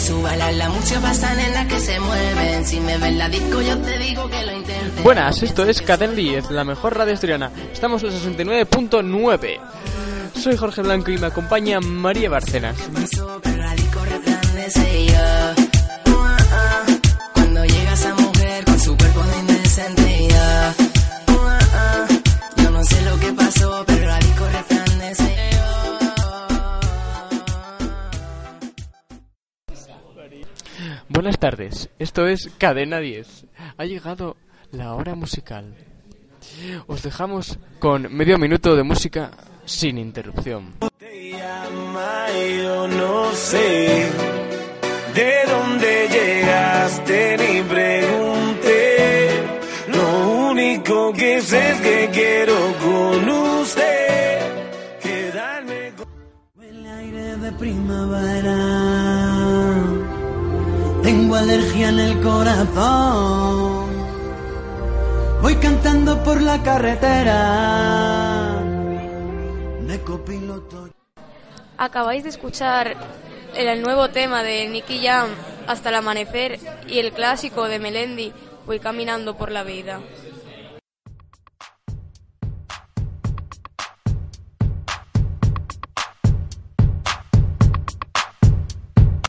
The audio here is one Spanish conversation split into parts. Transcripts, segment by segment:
súbala la música pasa nena que se mueven. Si me ven la disco, yo te digo que lo intentes. Buenas, esto es Cadena 10, la mejor radio asturiana. Estamos en la 69.9. Soy Jorge Blanco y me acompaña María Barcenas. Buenas tardes, esto es Cadena 10. Ha llegado la hora musical. Os dejamos con medio minuto de música sin interrupción. te llama yo no sé de dónde llegaste ni pregunté. Lo único que sé es que quiero con usted quedarme con a aire de primavera. Tengo alergia en el corazón. Voy cantando por la carretera. De copiloto. Acabáis de escuchar el nuevo tema de Nicky Jam, Hasta el amanecer, y el clásico de Melendi, Voy caminando por la vida.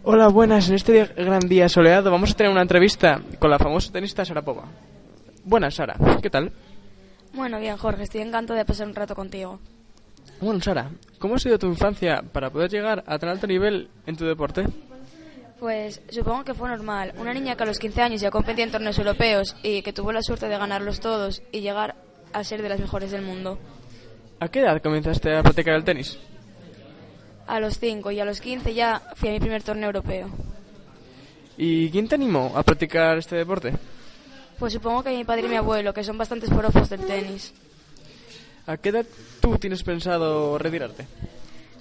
Hola, buenas. En este gran día soleado vamos a tener una entrevista con la famosa tenista Sarapova. Buenas, Sara. ¿Qué tal? Bueno, bien, Jorge, estoy encantado de pasar un rato contigo. Bueno, Sara, ¿cómo ha sido tu infancia para poder llegar a tan alto nivel en tu deporte? Pues supongo que fue normal. Una niña que a los 15 años ya competía en torneos europeos y que tuvo la suerte de ganarlos todos y llegar a ser de las mejores del mundo. ¿A qué edad comenzaste a practicar el tenis? A los 5 y a los 15 ya fui a mi primer torneo europeo. ¿Y quién te animó a practicar este deporte? Pues supongo que mi padre y mi abuelo, que son bastantes forofos del tenis. ¿A qué edad tú tienes pensado retirarte?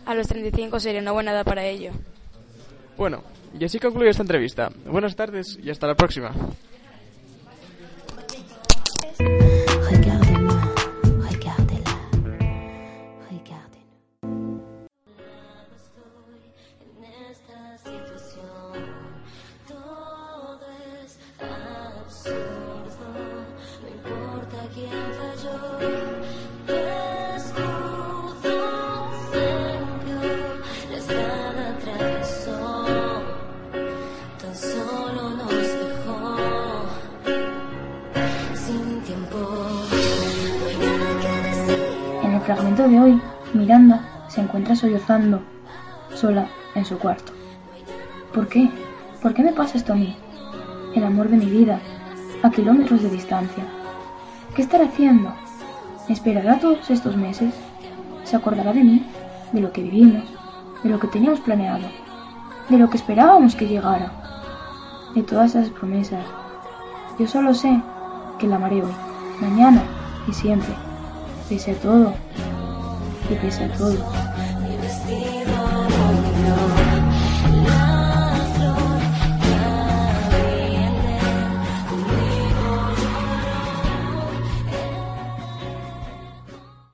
A los 35 sería una buena edad para ello. Bueno, y así concluye esta entrevista. Buenas tardes y hasta la próxima. Fragmento de hoy, Miranda se encuentra sollozando, sola, en su cuarto. ¿Por qué? ¿Por qué me pasa esto a mí? El amor de mi vida, a kilómetros de distancia. ¿Qué estará haciendo? ¿Me esperará todos estos meses? ¿Se acordará de mí? ¿De lo que vivimos? ¿De lo que teníamos planeado? ¿De lo que esperábamos que llegara? De todas esas promesas. Yo solo sé que la amaré hoy, mañana y siempre pese a todo, y pese todo.